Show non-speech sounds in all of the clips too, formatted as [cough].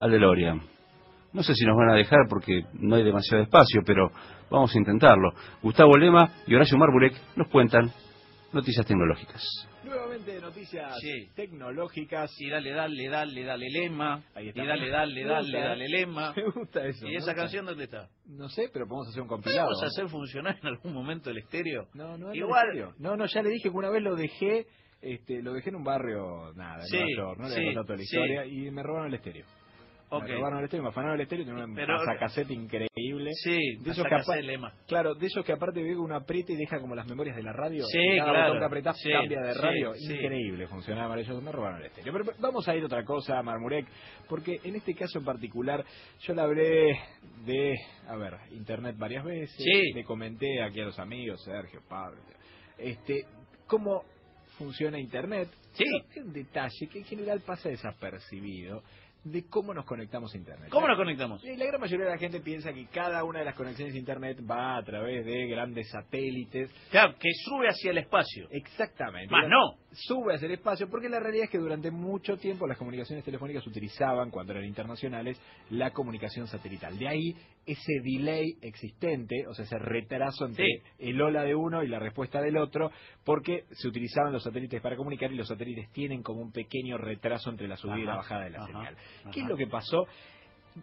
al DeLorean. No sé si nos van a dejar porque no hay demasiado espacio, pero vamos a intentarlo. Gustavo Lema y Horacio Marburek nos cuentan noticias tecnológicas. Nuevamente noticias Sí. tecnológicas. Y dale, dale, dale, dale, lema. Ahí Y está. dale, dale, dale, gusta, dale, ¿eh? lema. [laughs] Me gusta eso. ¿Y esa gusta. canción dónde está? No sé, pero podemos hacer un compilado. ¿Podemos hacer funcionar en algún momento el estéreo? No, no, Igual- Igual. No, no, ya le dije que una vez lo dejé, este, lo dejé en un barrio, nada, en Sí, Nueva York, no le sí, he contado toda la sí. historia, y me robaron el estéreo. Ok. Me robaron el estéreo, me afanaron el estéreo, tenía un Pero- cassette increíble. Sí, De esos el lema. Claro, de esos que aparte veo que uno aprieta y deja como las memorias de la radio. Sí, y cada claro. botón que apretás Sí, cambia de radio. sí. Increíble, funcionaba maravilloso. Me robaron el estéreo. Pero vamos a ir a otra cosa, Marmurek, porque en este caso en particular yo le hablé de, a ver, internet varias veces. Sí. Le comenté aquí a los amigos, Sergio, Pablo, este, cómo funciona internet. Sí. Un detalle que en general pasa desapercibido de cómo nos conectamos a internet. ¿Cómo nos conectamos? Y la gran mayoría de la gente piensa que cada una de las conexiones a Internet va a través de grandes satélites. Claro, que sube hacia el espacio. Exactamente. Más no. Sube hacia el espacio, porque la realidad es que durante mucho tiempo las comunicaciones telefónicas utilizaban, cuando eran internacionales, la comunicación satelital. De ahí ese delay existente, o sea, ese retraso entre Sí. el hola de uno y la respuesta del otro, porque se utilizaban los satélites para comunicar y los satélites tienen como un pequeño retraso entre la subida y la bajada de la ajá, señal. Ajá. ¿Qué es lo que pasó?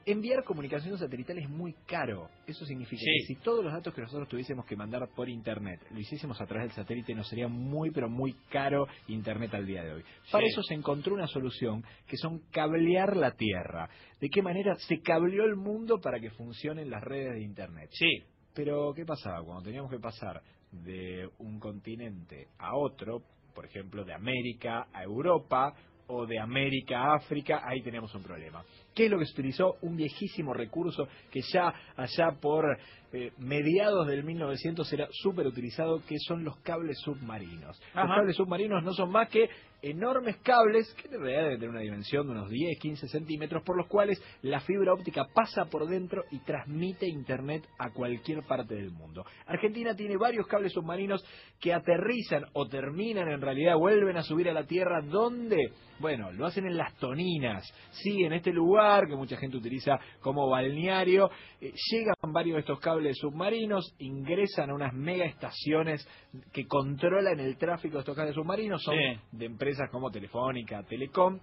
Enviar comunicación satelital es muy caro. Eso significa Sí. que si todos los datos que nosotros tuviésemos que mandar por Internet lo hiciésemos a través del satélite, nos sería muy, pero muy caro Internet al día de hoy. Para Sí. eso se encontró una solución que son cablear la Tierra. ¿De qué manera se cableó el mundo para que funcionen las redes de Internet? Sí. Pero, ¿qué pasaba? Cuando teníamos que pasar de un continente a otro, por ejemplo, de América a Europa o de América a África, ahí teníamos un problema. ¿Qué es lo que se utilizó? Un viejísimo recurso que ya allá por eh, mediados del 1900 era súper utilizado, que son los cables submarinos. Los cables submarinos no son más que enormes cables, que en realidad deben tener una dimensión de unos 10, 15 centímetros, por los cuales la fibra óptica pasa por dentro y transmite internet a cualquier parte del mundo. Argentina tiene varios cables submarinos que aterrizan o terminan en realidad, vuelven a subir a la Tierra, ¿dónde? Bueno, lo hacen en las Toninas, sí, en este lugar que mucha gente utiliza como balneario, eh, llegan varios de estos cables submarinos, ingresan a unas mega estaciones que controlan el tráfico de estos cables submarinos, son Sí. de empresas como Telefónica, Telecom,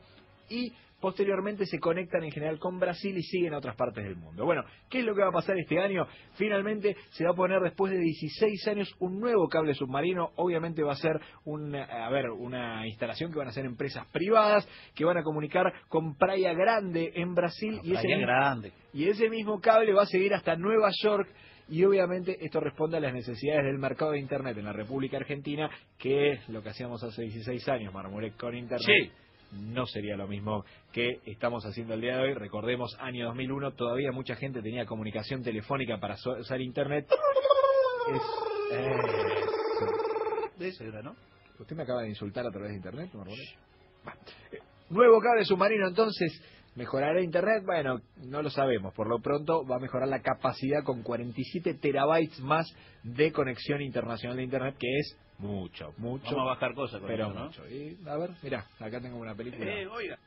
y posteriormente se conectan en general con Brasil y siguen a otras partes del mundo. Bueno, ¿qué es lo que va a pasar este año? Finalmente se va a poner después de 16 años un nuevo cable submarino, obviamente va a ser una, a ver, una instalación que van a ser empresas privadas que van a comunicar con Praia Grande en Brasil y ese Playa mismo- grande. y ese mismo cable va a seguir hasta Nueva York y obviamente esto responde a las necesidades del mercado de Internet en la República Argentina, que es lo que hacíamos hace 16 años, Marmurek con Internet. Sí. No sería lo mismo que estamos haciendo el día de hoy. Recordemos, año 2001, todavía mucha gente tenía comunicación telefónica para usar Internet. Es, eso. De eso era, ¿no? ¿Usted me acaba de insultar a través de Internet. Eh, Nuevo cable submarino, entonces, ¿mejorará Internet? Bueno, no lo sabemos. Por lo pronto va a mejorar la capacidad con 47 terabytes más de conexión internacional de Internet, que es mucho, mucho, Vamos a bajar cosas con pero eso, ¿no? mucho. Y, a ver, mira, acá tengo una película. Eh, oiga.